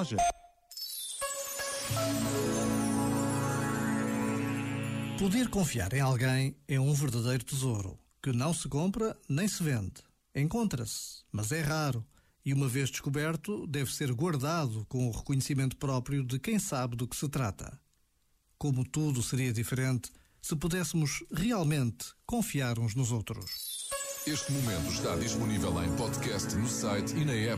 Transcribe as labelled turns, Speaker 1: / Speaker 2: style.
Speaker 1: loja.
Speaker 2: Poder confiar em alguém é um verdadeiro tesouro que não se compra nem se vende. Encontra-se, mas é raro e, uma vez descoberto, deve ser guardado com o reconhecimento próprio de quem sabe do que se trata. Como tudo seria diferente se pudéssemos realmente confiar uns nos outros.
Speaker 3: Este momento está disponível em podcast no site e na app.